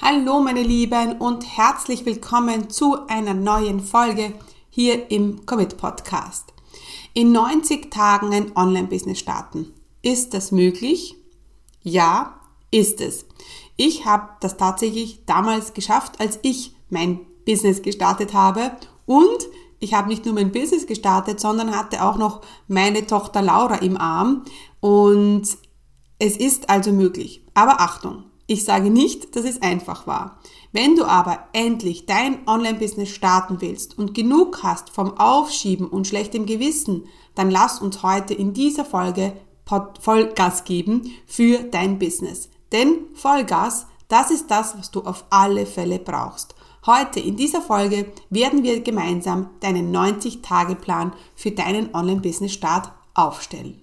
Hallo meine Lieben und herzlich willkommen zu einer neuen Folge hier im Commit Podcast. In 90 Tagen ein Online-Business starten. Ist das möglich? Ja, ist es. Ich habe das tatsächlich damals geschafft, als ich mein Business gestartet habe und ich habe nicht nur mein Business gestartet, sondern hatte auch noch meine Tochter Laura im Arm und es ist also möglich. Aber Achtung, ich sage nicht, dass es einfach war. Wenn du aber endlich dein Online-Business starten willst und genug hast vom Aufschieben und schlechtem Gewissen, dann lass uns heute in dieser Folge Vollgas geben für dein Business. Denn Vollgas, das ist das, was du auf alle Fälle brauchst. Heute in dieser Folge werden wir gemeinsam deinen 90-Tage-Plan für deinen Online-Business-Start aufstellen.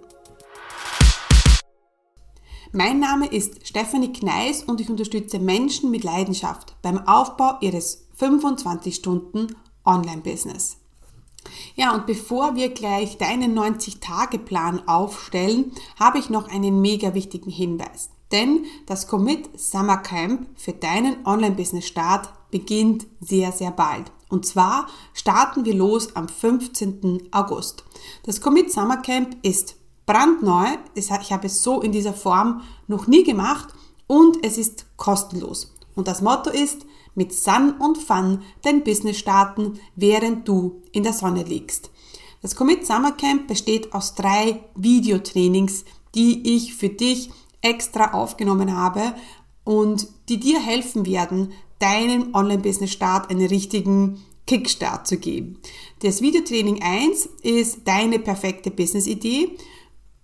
Mein Name ist Stefanie Kneis und ich unterstütze Menschen mit Leidenschaft beim Aufbau ihres 25 Stunden Online-Business. Ja, und bevor wir gleich deinen 90-Tage-Plan aufstellen, habe ich noch einen mega wichtigen Hinweis. Denn das Commit Summer Camp für deinen Online-Business-Start beginnt sehr, sehr bald. Und zwar starten wir los am 15. August. Das Commit Summer Camp ist brandneu. Ich habe es so in dieser Form noch nie gemacht und es ist kostenlos. Und das Motto ist, mit Sun und Fun dein Business starten, während du in der Sonne liegst. Das Commit Summer Camp besteht aus drei Videotrainings, die ich für dich extra aufgenommen habe und die dir helfen werden, deinem Online-Business-Start einen richtigen Kickstart zu geben. Das Videotraining 1 ist deine perfekte Business-Idee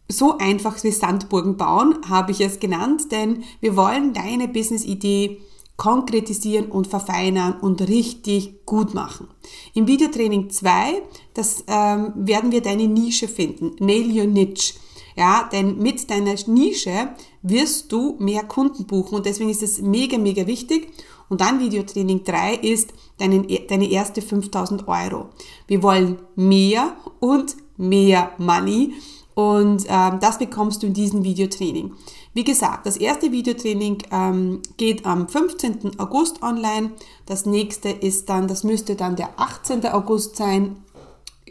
so einfach wie Sandburgen bauen, habe ich es genannt, denn wir wollen deine Business-Idee konkretisieren und verfeinern und richtig gut machen. Im Videotraining 2, das ähm, werden wir deine Nische finden, Nail Your Niche. Ja, denn mit deiner Nische wirst du mehr Kunden buchen und deswegen ist es mega, mega wichtig. Und dann Videotraining 3 ist deine, deine erste 5000 Euro. Wir wollen mehr und mehr Money und ähm, das bekommst du in diesem Videotraining. Wie gesagt, das erste Videotraining ähm, geht am 15. August online. Das nächste ist dann, das müsste dann der 18. August sein.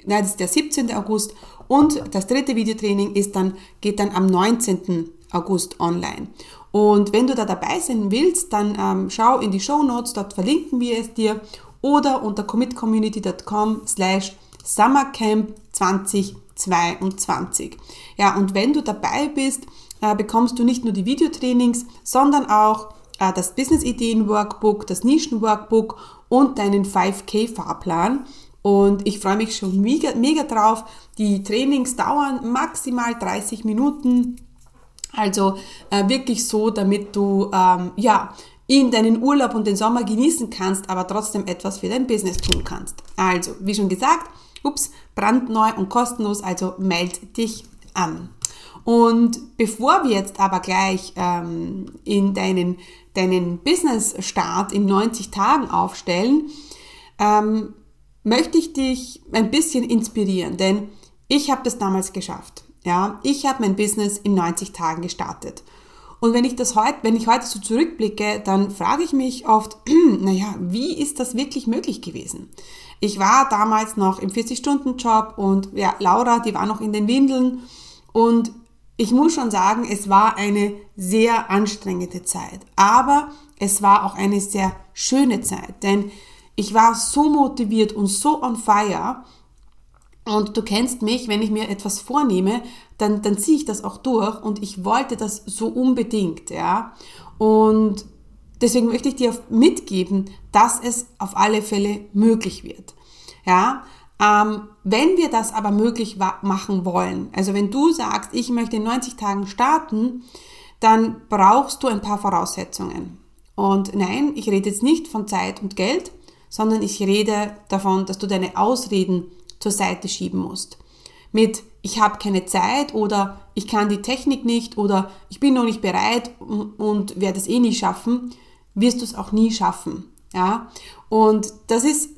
Nein, das ist der 17. August. Und das dritte Videotraining ist dann, geht dann am 19. August online. Und wenn du da dabei sein willst, dann ähm, schau in die Show Notes, dort verlinken wir es dir oder unter commitcommunity.com slash summercamp 20 22. Ja, und wenn du dabei bist, äh, bekommst du nicht nur die Videotrainings, sondern auch äh, das Business-Ideen-Workbook, das Nischen-Workbook und deinen 5K-Fahrplan. Und ich freue mich schon mega, mega drauf. Die Trainings dauern maximal 30 Minuten. Also äh, wirklich so, damit du ähm, ja in deinen Urlaub und den Sommer genießen kannst, aber trotzdem etwas für dein Business tun kannst. Also, wie schon gesagt, ups, brandneu und kostenlos, also meld dich an. Und bevor wir jetzt aber gleich ähm, in deinen, deinen Business-Start in 90 Tagen aufstellen, ähm, möchte ich dich ein bisschen inspirieren, denn ich habe das damals geschafft. Ja, ich habe mein Business in 90 Tagen gestartet. Und wenn ich das heute, wenn ich heute so zurückblicke, dann frage ich mich oft, naja, wie ist das wirklich möglich gewesen? Ich war damals noch im 40-Stunden-Job und ja, Laura, die war noch in den Windeln. Und ich muss schon sagen, es war eine sehr anstrengende Zeit, aber es war auch eine sehr schöne Zeit, denn ich war so motiviert und so on fire. Und du kennst mich, wenn ich mir etwas vornehme, dann, dann ziehe ich das auch durch und ich wollte das so unbedingt, ja. Und deswegen möchte ich dir mitgeben, dass es auf alle Fälle möglich wird. Ja, ähm, wenn wir das aber möglich machen wollen, also wenn du sagst, ich möchte in 90 Tagen starten, dann brauchst du ein paar Voraussetzungen. Und nein, ich rede jetzt nicht von Zeit und Geld, sondern ich rede davon, dass du deine Ausreden zur Seite schieben musst. Mit ich habe keine Zeit oder ich kann die Technik nicht oder ich bin noch nicht bereit und werde es eh nie schaffen, wirst du es auch nie schaffen. Ja? Und das ist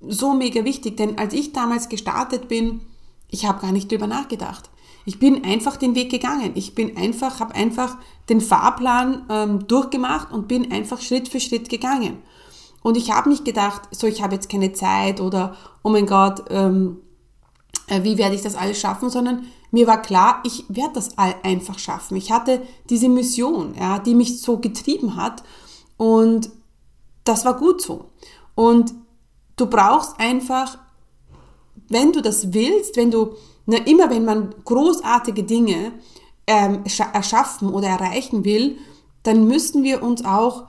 so mega wichtig, denn als ich damals gestartet bin, ich habe gar nicht drüber nachgedacht. Ich bin einfach den Weg gegangen. Ich bin einfach, habe einfach den Fahrplan ähm, durchgemacht und bin einfach Schritt für Schritt gegangen. Und ich habe nicht gedacht, so ich habe jetzt keine Zeit oder oh mein Gott, ähm, äh, wie werde ich das alles schaffen, sondern mir war klar, ich werde das einfach schaffen. Ich hatte diese Mission, ja, die mich so getrieben hat und das war gut so. Und du brauchst einfach, wenn du das willst, wenn du, na, immer wenn man großartige Dinge ähm, erschaffen oder erreichen will, dann müssen wir uns auch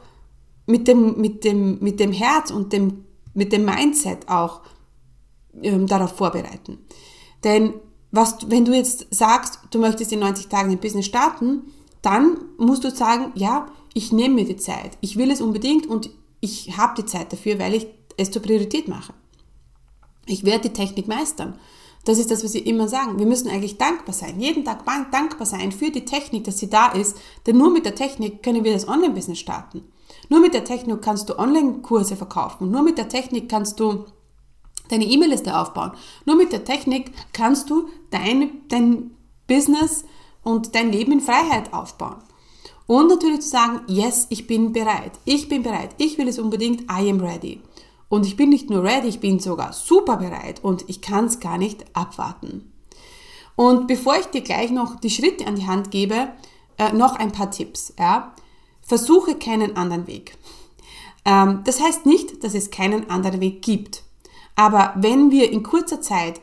mit dem, mit dem, mit dem Herz und dem, mit dem Mindset auch ähm, darauf vorbereiten. Denn was, wenn du jetzt sagst, du möchtest in 90 Tagen ein Business starten, dann musst du sagen, ja, ich nehme mir die Zeit. Ich will es unbedingt und ich habe die Zeit dafür, weil ich es zur Priorität mache. Ich werde die Technik meistern. Das ist das, was wir immer sagen. Wir müssen eigentlich dankbar sein, jeden Tag dankbar sein für die Technik, dass sie da ist, denn nur mit der Technik können wir das Online-Business starten. Nur mit der Technik kannst du Online-Kurse verkaufen. Nur mit der Technik kannst du deine E-Mail-Liste aufbauen. Nur mit der Technik kannst du dein, dein Business und dein Leben in Freiheit aufbauen. Und natürlich zu sagen, yes, ich bin bereit. Ich bin bereit. Ich will es unbedingt. I am ready. Und ich bin nicht nur ready, ich bin sogar super bereit und ich kann es gar nicht abwarten. Und bevor ich dir gleich noch die Schritte an die Hand gebe, äh, noch ein paar Tipps. Ja? Versuche keinen anderen Weg. Ähm, das heißt nicht, dass es keinen anderen Weg gibt. Aber wenn wir in kurzer Zeit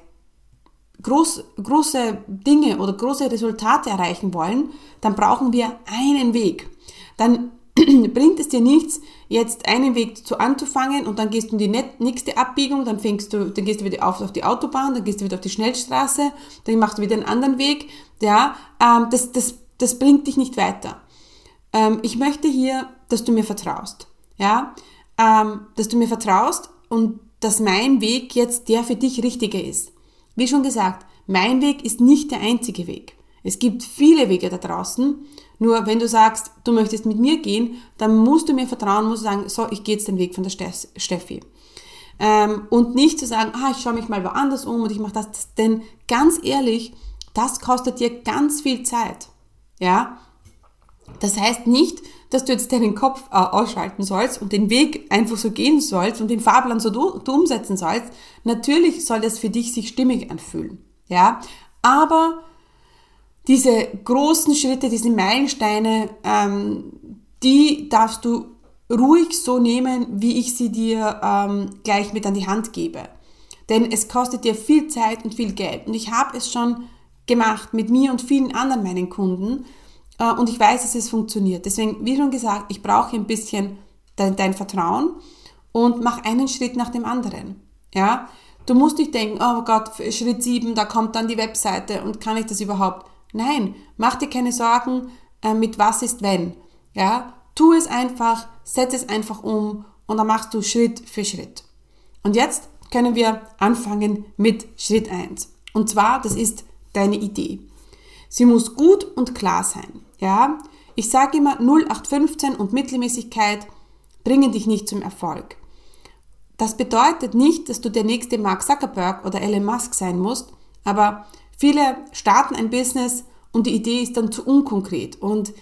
groß, große Dinge oder große Resultate erreichen wollen, dann brauchen wir einen Weg. Dann bringt es dir nichts, jetzt einen Weg zu anzufangen und dann gehst du in die nächste Abbiegung, dann fängst du, dann gehst du wieder auf, auf die Autobahn, dann gehst du wieder auf die Schnellstraße, dann machst du wieder einen anderen Weg. Ja, ähm, das, das, das bringt dich nicht weiter. Ähm, ich möchte hier, dass du mir vertraust. Ja, ähm, dass du mir vertraust und dass mein Weg jetzt der für dich richtige ist. Wie schon gesagt, mein Weg ist nicht der einzige Weg. Es gibt viele Wege da draußen. Nur wenn du sagst, du möchtest mit mir gehen, dann musst du mir vertrauen, musst du sagen, so, ich gehe jetzt den Weg von der Steffi. Ähm, und nicht zu sagen, ah, ich schaue mich mal woanders um und ich mache das. Denn ganz ehrlich, das kostet dir ganz viel Zeit. Ja? Das heißt nicht, dass du jetzt deinen Kopf äh, ausschalten sollst und den Weg einfach so gehen sollst und den Fahrplan so du, du umsetzen sollst. Natürlich soll das für dich sich stimmig anfühlen. Ja? Aber diese großen Schritte, diese Meilensteine, ähm, die darfst du ruhig so nehmen, wie ich sie dir ähm, gleich mit an die Hand gebe. Denn es kostet dir viel Zeit und viel Geld. Und ich habe es schon gemacht mit mir und vielen anderen meinen Kunden. Äh, und ich weiß, dass es funktioniert. Deswegen, wie schon gesagt, ich brauche ein bisschen dein, dein Vertrauen und mach einen Schritt nach dem anderen. Ja, du musst nicht denken, oh Gott, Schritt 7, da kommt dann die Webseite und kann ich das überhaupt? Nein, mach dir keine Sorgen, äh, mit was ist wenn. Ja, tu es einfach, setz es einfach um und dann machst du Schritt für Schritt. Und jetzt können wir anfangen mit Schritt 1. Und zwar, das ist deine Idee. Sie muss gut und klar sein. Ja, ich sage immer 0815 und Mittelmäßigkeit bringen dich nicht zum Erfolg. Das bedeutet nicht, dass du der nächste Mark Zuckerberg oder Elon Musk sein musst, aber viele starten ein Business und die Idee ist dann zu unkonkret und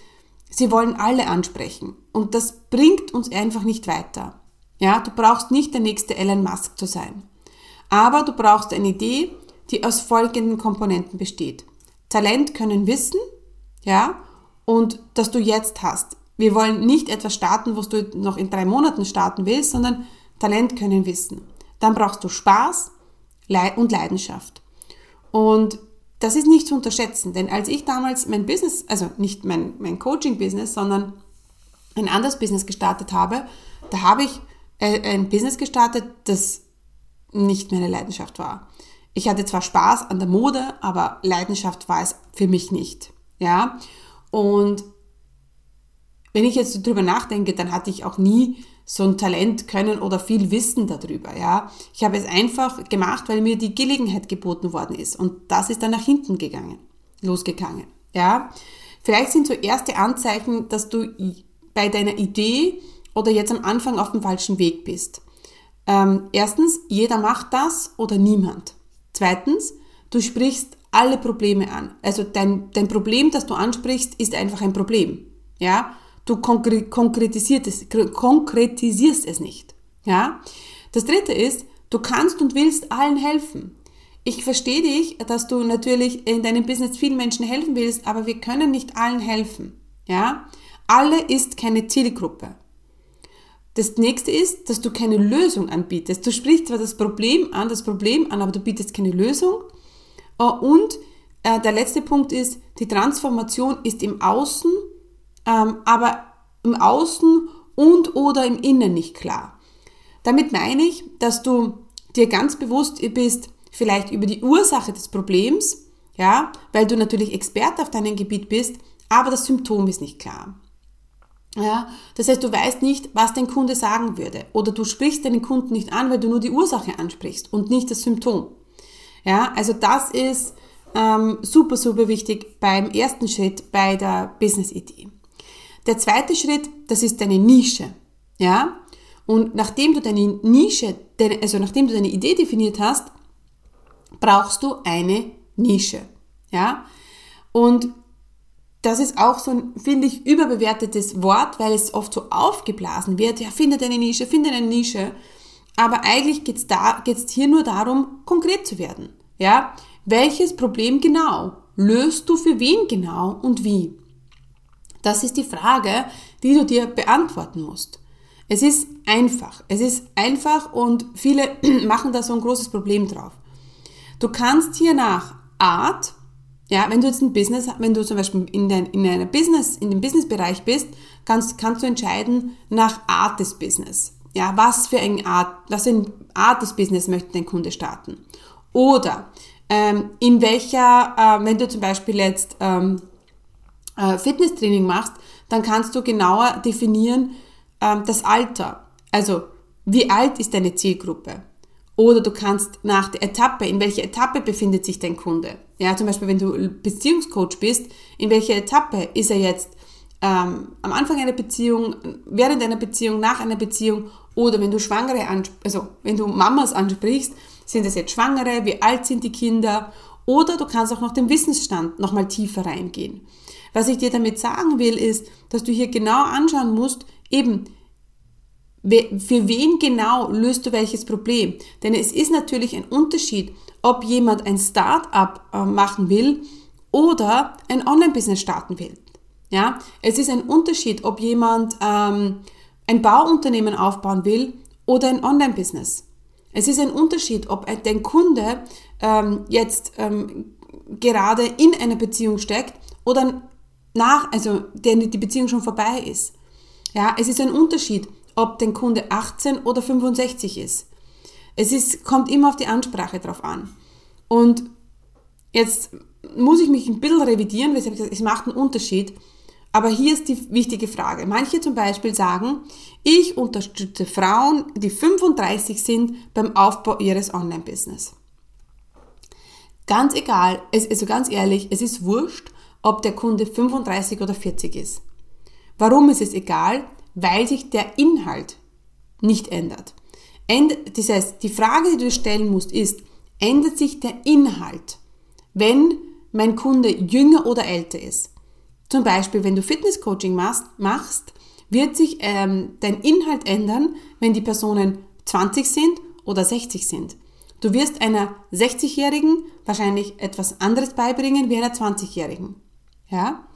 sie wollen alle ansprechen und das bringt uns einfach nicht weiter. Ja, du brauchst nicht der nächste Elon Musk zu sein, aber du brauchst eine Idee, die aus folgenden Komponenten besteht. Talent können wissen, ja, und dass du jetzt hast. Wir wollen nicht etwas starten, was du noch in drei Monaten starten willst, sondern Talent können wissen. Dann brauchst du Spaß und Leidenschaft. Und das ist nicht zu unterschätzen, denn als ich damals mein Business, also nicht mein, mein Coaching-Business, sondern ein anderes Business gestartet habe, da habe ich äh, ein Business gestartet, das nicht meine Leidenschaft war. Ich hatte zwar Spaß an der Mode, aber Leidenschaft war es für mich nicht. Ja. Und wenn ich jetzt drüber nachdenke, dann hatte ich auch nie so ein Talent können oder viel Wissen darüber, ja. Ich habe es einfach gemacht, weil mir die Gelegenheit geboten worden ist und das ist dann nach hinten gegangen, losgegangen, ja. Vielleicht sind so erste Anzeichen, dass du bei deiner Idee oder jetzt am Anfang auf dem falschen Weg bist. Ähm, erstens, jeder macht das oder niemand. Zweitens, du sprichst alle Probleme an. Also dein, dein Problem, das du ansprichst, ist einfach ein Problem. Ja, du konkretisierst es, konkretisierst es nicht. Ja, das dritte ist, du kannst und willst allen helfen. Ich verstehe dich, dass du natürlich in deinem Business vielen Menschen helfen willst, aber wir können nicht allen helfen. Ja, alle ist keine Zielgruppe. Das nächste ist, dass du keine Lösung anbietest. Du sprichst zwar das Problem an, das Problem an, aber du bietest keine Lösung. Äh, und äh, der letzte Punkt ist, die Transformation ist im Außen, ähm, aber im Außen und oder im Innen nicht klar. Damit meine ich, dass du dir ganz bewusst bist, vielleicht über die Ursache des Problems, ja, weil du natürlich Experte auf deinem Gebiet bist, aber das Symptom ist nicht klar. Ja, das heißt, du weißt nicht, was dein Kunde sagen würde. Oder du sprichst deinen Kunden nicht an, weil du nur die Ursache ansprichst und nicht das Symptom. Ja, also das ist ähm, super, super wichtig beim ersten Schritt bei der Business-Idee. Der zweite Schritt, das ist deine Nische. Ja, und nachdem du deine Nische, also nachdem du deine Idee definiert hast, brauchst du eine Nische. Ja, und das ist auch so ein, finde ich, überbewertetes Wort, weil es oft so aufgeblasen wird. Ja, finde deine Nische, finde eine Nische. Aber eigentlich geht es da, geht's hier nur darum, konkret zu werden. Ja, welches Problem genau löst du für wen genau und wie? Das ist die Frage, die du dir beantworten musst. Es ist einfach. Es ist einfach und viele machen da so ein großes Problem drauf. Du kannst hier nach Art, ja, wenn du jetzt ein Business, wenn du zum Beispiel in, dein, in einer Business, in dem Businessbereich bist, kannst, kannst du entscheiden nach Art des Business. Ja, was für eine Art, was für eine Art des Business möchte dein Kunde starten? Oder ähm, in welcher, äh, wenn du zum Beispiel jetzt ähm, äh, Fitnesstraining machst, dann kannst du genauer definieren ähm, das Alter. Also wie alt ist deine Zielgruppe? Oder du kannst nach der Etappe, in welcher Etappe befindet sich dein Kunde? Ja, zum Beispiel, wenn du Beziehungscoach bist, in welcher Etappe ist er jetzt ähm, am Anfang einer Beziehung, während einer Beziehung, nach einer Beziehung oder wenn du Schwangere, also wenn du Mamas ansprichst, sind es jetzt Schwangere, wie alt sind die Kinder oder du kannst auch nach dem Wissensstand nochmal tiefer reingehen. Was ich dir damit sagen will, ist, dass du hier genau anschauen musst, eben, für wen genau löst du welches Problem? Denn es ist natürlich ein Unterschied, ob jemand ein Start-up äh, machen will oder ein Online-Business starten will. Ja, es ist ein Unterschied, ob jemand ähm, ein Bauunternehmen aufbauen will oder ein Online-Business. Es ist ein Unterschied, ob dein Kunde ähm, jetzt ähm, gerade in einer Beziehung steckt oder nach, also der die Beziehung schon vorbei ist. Ja, es ist ein Unterschied, ob dein Kunde 18 oder 65 ist. Es ist, kommt immer auf die Ansprache drauf an. Und jetzt muss ich mich ein bisschen revidieren, weshalb ich gesagt, es macht einen Unterschied. Aber hier ist die wichtige Frage. Manche zum Beispiel sagen, ich unterstütze Frauen, die 35 sind, beim Aufbau ihres Online-Business. Ganz egal, also ganz ehrlich, es ist wurscht, ob der Kunde 35 oder 40 ist. Warum ist es egal? weil sich der Inhalt nicht ändert. Das heißt, die Frage, die du stellen musst, ist, ändert sich der Inhalt, wenn mein Kunde jünger oder älter ist? Zum Beispiel, wenn du Fitnesscoaching machst, machst wird sich ähm, dein Inhalt ändern, wenn die Personen 20 sind oder 60 sind. Du wirst einer 60-Jährigen wahrscheinlich etwas anderes beibringen wie einer 20-Jährigen. Ja?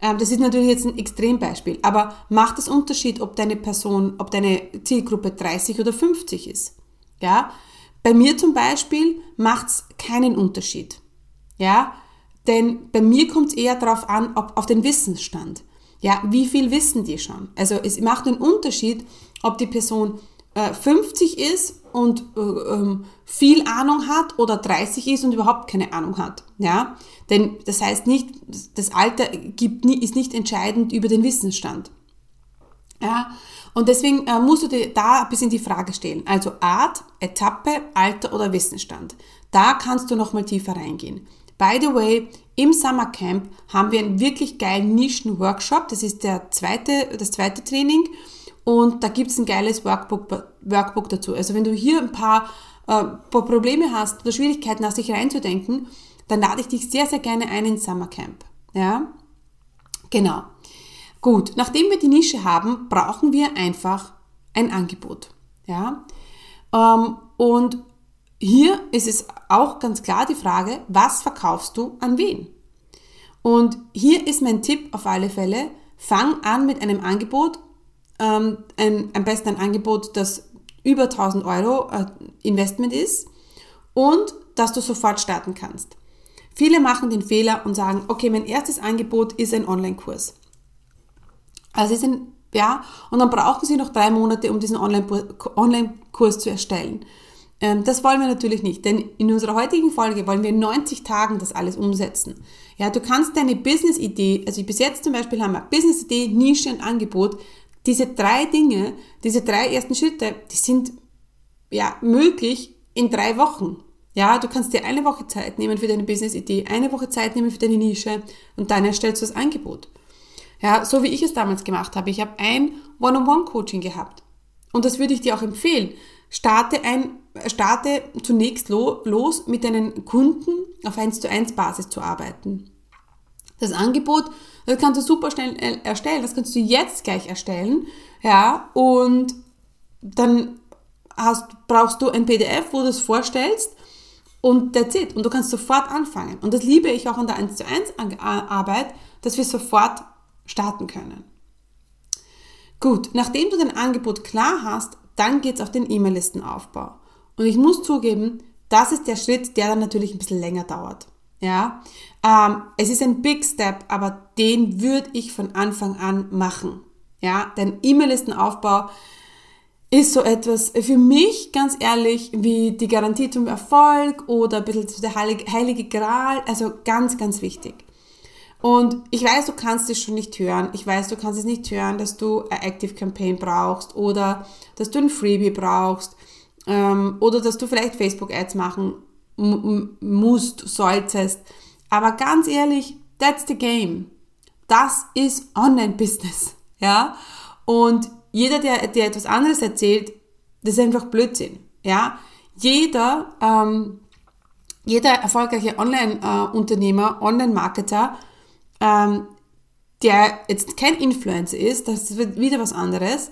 Ähm, das ist natürlich jetzt ein Extrembeispiel, aber macht es Unterschied, ob deine Person, ob deine Zielgruppe 30 oder 50 ist? Ja, bei mir zum Beispiel macht es keinen Unterschied. Ja, denn bei mir kommt es eher darauf an, ob auf den Wissensstand. Ja, wie viel wissen die schon? Also es macht einen Unterschied, ob die Person äh, 50 ist und äh, ähm, viel Ahnung hat oder 30 ist und überhaupt keine Ahnung hat. Ja? Denn das heißt nicht, das Alter gibt, ist nicht entscheidend über den Wissensstand. Ja, und deswegen äh, musst du dir da ein bisschen die Frage stellen. Also Art, Etappe, Alter oder Wissensstand. Da kannst du nochmal tiefer reingehen. By the way, im Summer Camp haben wir einen wirklich geilen Nischen-Workshop. Das ist der zweite, das zweite Training. Und da gibt es ein geiles Workbook, Workbook dazu. Also wenn du hier ein paar, äh, paar Probleme hast oder Schwierigkeiten hast, dich reinzudenken, dann lade ich dich sehr, sehr gerne ein ins Summer Camp. Ja? Genau. Gut, nachdem wir die Nische haben, brauchen wir einfach ein Angebot. Ja? Ähm, und hier ist es auch ganz klar die Frage, was verkaufst du an wen? Und hier ist mein Tipp auf alle Fälle, fang an mit einem Angebot, ähm, ein, am besten ein Angebot, das über 1000 Euro äh, Investment ist und dass du sofort starten kannst. Viele machen den Fehler und sagen, okay, mein erstes Angebot ist ein Online-Kurs. Also ist ein, ja, und dann brauchen sie noch drei Monate, um diesen Online-Kurs zu erstellen. Ähm, das wollen wir natürlich nicht, denn in unserer heutigen Folge wollen wir in 90 Tagen das alles umsetzen. Ja, du kannst deine Business-Idee, also bis jetzt zum Beispiel haben wir Business-Idee, Nische und Angebot. Diese drei Dinge, diese drei ersten Schritte, die sind ja möglich in drei Wochen. Ja, du kannst dir eine Woche Zeit nehmen für deine Business-Idee, eine Woche Zeit nehmen für deine Nische und dann erstellst du das Angebot. Ja, so wie ich es damals gemacht habe. Ich habe ein One-on-One-Coaching gehabt. Und das würde ich dir auch empfehlen. Starte ein, starte zunächst lo, los mit deinen Kunden auf 1 zu 1 Basis zu arbeiten. Das Angebot, das kannst du super schnell äh, erstellen. Das kannst du jetzt gleich erstellen. Ja, und dann hast, brauchst du ein PDF, wo du es vorstellst und that's it. Und du kannst sofort anfangen. Und das liebe ich auch an der 1 zu 1 Arbeit, dass wir sofort starten können. Gut, nachdem du dein Angebot klar hast, dann geht es auf den E-Mail-Listenaufbau. Und ich muss zugeben, das ist der Schritt, der dann natürlich ein bisschen länger dauert. Ja, ähm, es ist ein Big Step, aber den würde ich von Anfang an machen. Ja, denn E-Mail-Listenaufbau ist so etwas für mich ganz ehrlich wie die Garantie zum Erfolg oder ein bisschen der heilige, heilige Gral, also ganz, ganz wichtig. Und ich weiß, du kannst es schon nicht hören. Ich weiß, du kannst es nicht hören, dass du eine Active Campaign brauchst oder dass du ein Freebie brauchst ähm, oder dass du vielleicht Facebook Ads machen musst, solltest. Aber ganz ehrlich, that's the game. Das ist Online-Business. Ja? Und jeder, der, der etwas anderes erzählt, das ist einfach Blödsinn. Ja? Jeder, ähm, jeder erfolgreiche Online-Unternehmer, äh, Online-Marketer ähm, der jetzt kein Influencer ist, das wird wieder was anderes,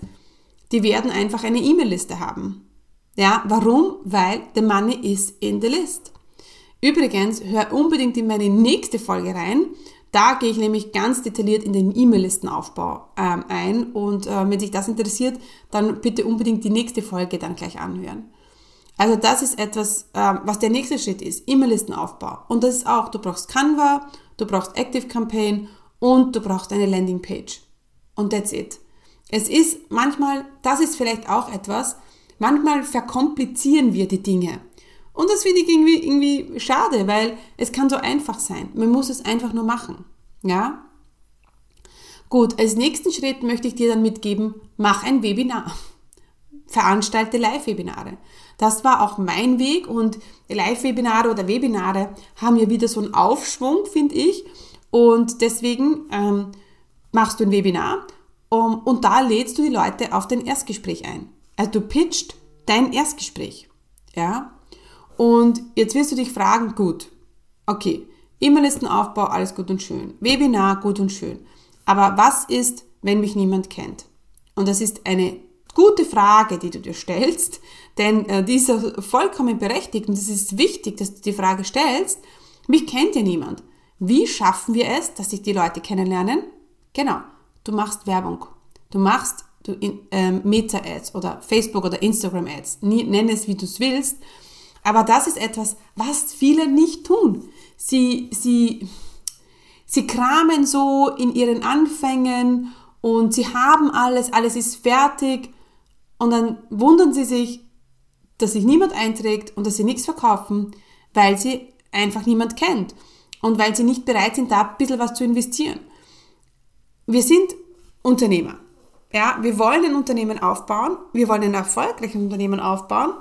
die werden einfach eine E-Mail-Liste haben. Ja, warum? Weil the money is in the list. Übrigens, hör unbedingt in meine nächste Folge rein. Da gehe ich nämlich ganz detailliert in den E-Mail-Listenaufbau ähm, ein und äh, wenn sich das interessiert, dann bitte unbedingt die nächste Folge dann gleich anhören. Also das ist etwas, äh, was der nächste Schritt ist, E-Mail-Listenaufbau. Und das ist auch, du brauchst Canva, du brauchst Active Campaign und du brauchst eine Landingpage. Und that's it. Es ist manchmal, das ist vielleicht auch etwas, manchmal verkomplizieren wir die Dinge. Und das finde ich irgendwie, irgendwie schade, weil es kann so einfach sein. Man muss es einfach nur machen. Ja? Gut, als nächsten Schritt möchte ich dir dann mitgeben, mach ein Webinar. Veranstalte Live-Webinare. Das war auch mein Weg und Live-Webinare oder Webinare haben ja wieder so einen Aufschwung, finde ich. Und deswegen ähm, machst du ein Webinar um, und da lädst du die Leute auf dein Erstgespräch ein. Also du pitcht dein Erstgespräch. Ja? Und jetzt wirst du dich fragen, gut, okay, E-Mail-Listenaufbau, alles gut und schön. Webinar, gut und schön. Aber was ist, wenn mich niemand kennt? Und das ist eine gute Frage, die du dir stellst, denn äh, die ist vollkommen berechtigt und es ist wichtig, dass du die Frage stellst. Mich kennt ja niemand. Wie schaffen wir es, dass sich die Leute kennenlernen? Genau, du machst Werbung. Du machst du in, ähm, Meta-Ads oder Facebook- oder Instagram-Ads. Nenn es, wie du es willst. Aber das ist etwas, was viele nicht tun. Sie, sie, sie kramen so in ihren Anfängen und sie haben alles, alles ist fertig und dann wundern sie sich, dass sich niemand einträgt und dass sie nichts verkaufen, weil sie einfach niemand kennt und weil sie nicht bereit sind, da ein bisschen was zu investieren. Wir sind Unternehmer. Ja, wir wollen ein Unternehmen aufbauen, wir wollen ein erfolgreiches Unternehmen aufbauen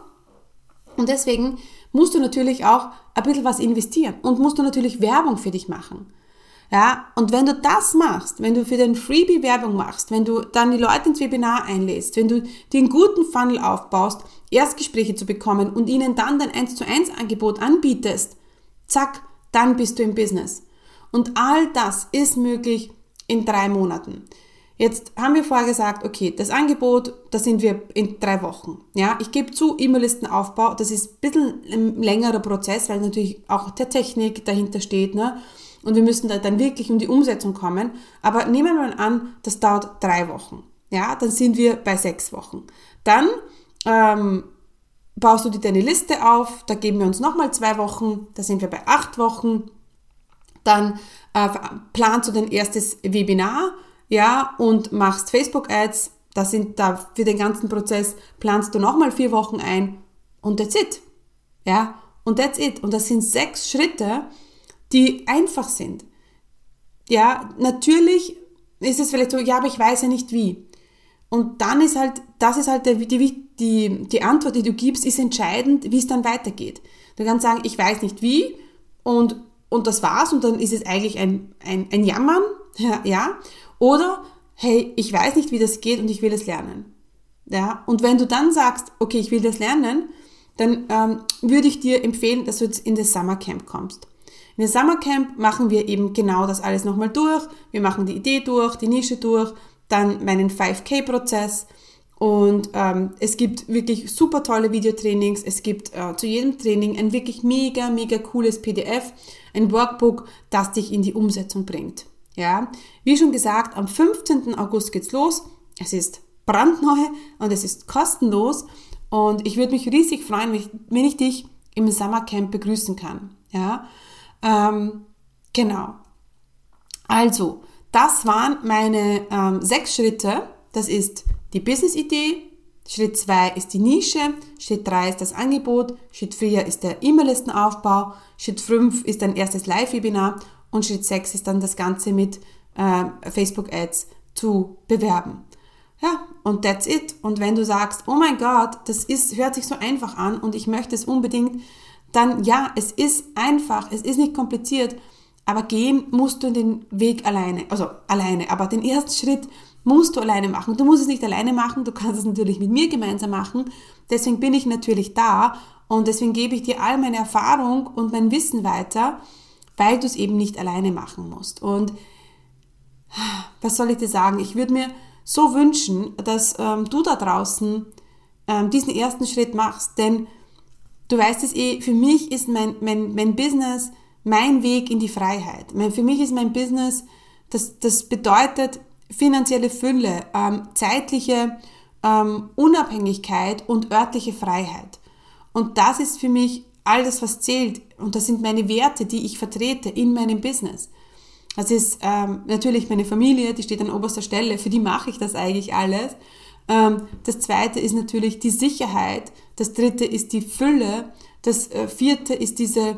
und deswegen musst du natürlich auch ein bisschen was investieren und musst du natürlich Werbung für dich machen. Ja, und wenn du das machst, wenn du für den Freebie Werbung machst, wenn du dann die Leute ins Webinar einlädst, wenn du den guten Funnel aufbaust, Erstgespräche zu bekommen und ihnen dann dein 1 zu 1 Angebot anbietest, zack, dann bist du im Business. Und all das ist möglich in drei Monaten. Jetzt haben wir vorher gesagt, okay, das Angebot, da sind wir in drei Wochen. Ja, ich gebe zu, E-Mail-Listenaufbau, das ist ein bisschen ein längerer Prozess, weil natürlich auch der Technik dahinter steht, ne? Und wir müssen da dann wirklich um die Umsetzung kommen. Aber nehmen wir mal an, das dauert drei Wochen. Ja, dann sind wir bei sechs Wochen. Dann ähm, baust du dir deine Liste auf, da geben wir uns nochmal zwei Wochen, da sind wir bei acht Wochen. Dann äh, planst du dein erstes Webinar, ja, und machst Facebook-Ads. Da sind da für den ganzen Prozess planst du nochmal vier Wochen ein und that's it. Ja, und that's it. Und das sind sechs Schritte, die einfach sind. Ja, natürlich ist es vielleicht so, ja, aber ich weiß ja nicht wie. Und dann ist halt, das ist halt der, die, die, die Antwort, die du gibst, ist entscheidend, wie es dann weitergeht. Du kannst sagen, ich weiß nicht wie und, und das war's und dann ist es eigentlich ein, ein, ein Jammern, ja, ja. Oder, hey, ich weiß nicht, wie das geht und ich will es lernen. Ja, und wenn du dann sagst, okay, ich will das lernen, dann ähm, würde ich dir empfehlen, dass du jetzt in das Summercamp kommst. In der Summercamp machen wir eben genau das alles nochmal durch. Wir machen die Idee durch, die Nische durch, dann meinen 5K-Prozess. Und ähm, es gibt wirklich super tolle Videotrainings. Es gibt äh, zu jedem Training ein wirklich mega, mega cooles PDF, ein Workbook, das dich in die Umsetzung bringt. Ja, wie schon gesagt, am 15. August geht's los. Es ist brandneu und es ist kostenlos. Und ich würde mich riesig freuen, wenn ich, dich im Summercamp begrüßen kann. Ja, ähm, genau. Also, das waren meine ähm, sechs Schritte. Das ist die Business-Idee. Schritt zwei ist die Nische. Schritt drei ist das Angebot. Schritt vier ist der E-Mail-Listenaufbau. Schritt fünf ist dein erstes Live-Webinar. Und Schritt sechs ist dann das Ganze mit äh, Facebook-Ads zu bewerben. Ja, und that's it. Und wenn du sagst, oh mein Gott, das ist, hört sich so einfach an und ich möchte es unbedingt, dann ja, es ist einfach, es ist nicht kompliziert, aber gehen musst du den Weg alleine, also alleine, aber den ersten Schritt musst du alleine machen. Du musst es nicht alleine machen, du kannst es natürlich mit mir gemeinsam machen. Deswegen bin ich natürlich da und deswegen gebe ich dir all meine Erfahrung und mein Wissen weiter, weil du es eben nicht alleine machen musst. Und was soll ich dir sagen? Ich würde mir so wünschen, dass ähm, du da draußen ähm, diesen ersten Schritt machst, denn Du weißt es eh, für mich ist mein, mein, mein Business mein Weg in die Freiheit. Für mich ist mein Business, das, das bedeutet finanzielle Fülle, ähm, zeitliche ähm, Unabhängigkeit und örtliche Freiheit. Und das ist für mich all das, was zählt. Und das sind meine Werte, die ich vertrete in meinem Business. Das ist ähm, natürlich meine Familie, die steht an oberster Stelle, für die mache ich das eigentlich alles. Ähm, das zweite ist natürlich die Sicherheit. Das dritte ist die Fülle. Das äh, vierte ist diese,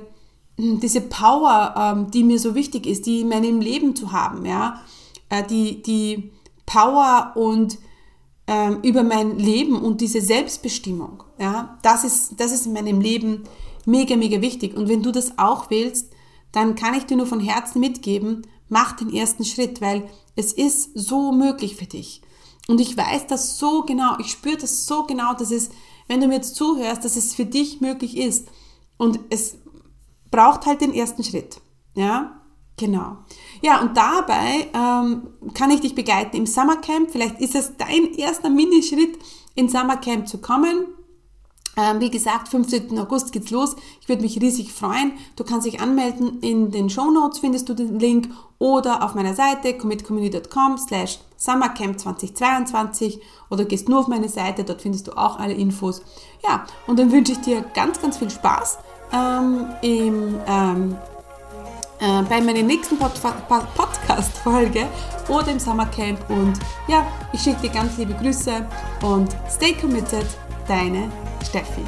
hm, diese Power, ähm, die mir so wichtig ist, die in meinem Leben zu haben, ja. Äh, die, die Power und ähm, über mein Leben und diese Selbstbestimmung, ja. Das ist, das ist in meinem Leben mega, mega wichtig. Und wenn du das auch willst, dann kann ich dir nur von Herzen mitgeben, mach den ersten Schritt, weil es ist so möglich für dich. Und ich weiß das so genau, ich spüre das so genau, dass es, wenn du mir jetzt zuhörst, dass es für dich möglich ist. Und es braucht halt den ersten Schritt. Ja, genau. Ja, und dabei ähm, kann ich dich begleiten im Summercamp. Vielleicht ist es dein erster Minischritt, ins Summercamp zu kommen. Ähm, wie gesagt, 15. August geht's los. Ich würde mich riesig freuen. Du kannst dich anmelden. In den Show Notes findest du den Link oder auf meiner Seite commitcommunity.com slash summercamp 2022 oder gehst nur auf meine Seite, dort findest du auch alle Infos. Ja, und dann wünsche ich dir ganz, ganz viel Spaß ähm, im, ähm, äh, bei meiner nächsten Pod Podcast-Folge oder im Summercamp und ja, ich schicke dir ganz liebe Grüße und stay committed, deine Steffi.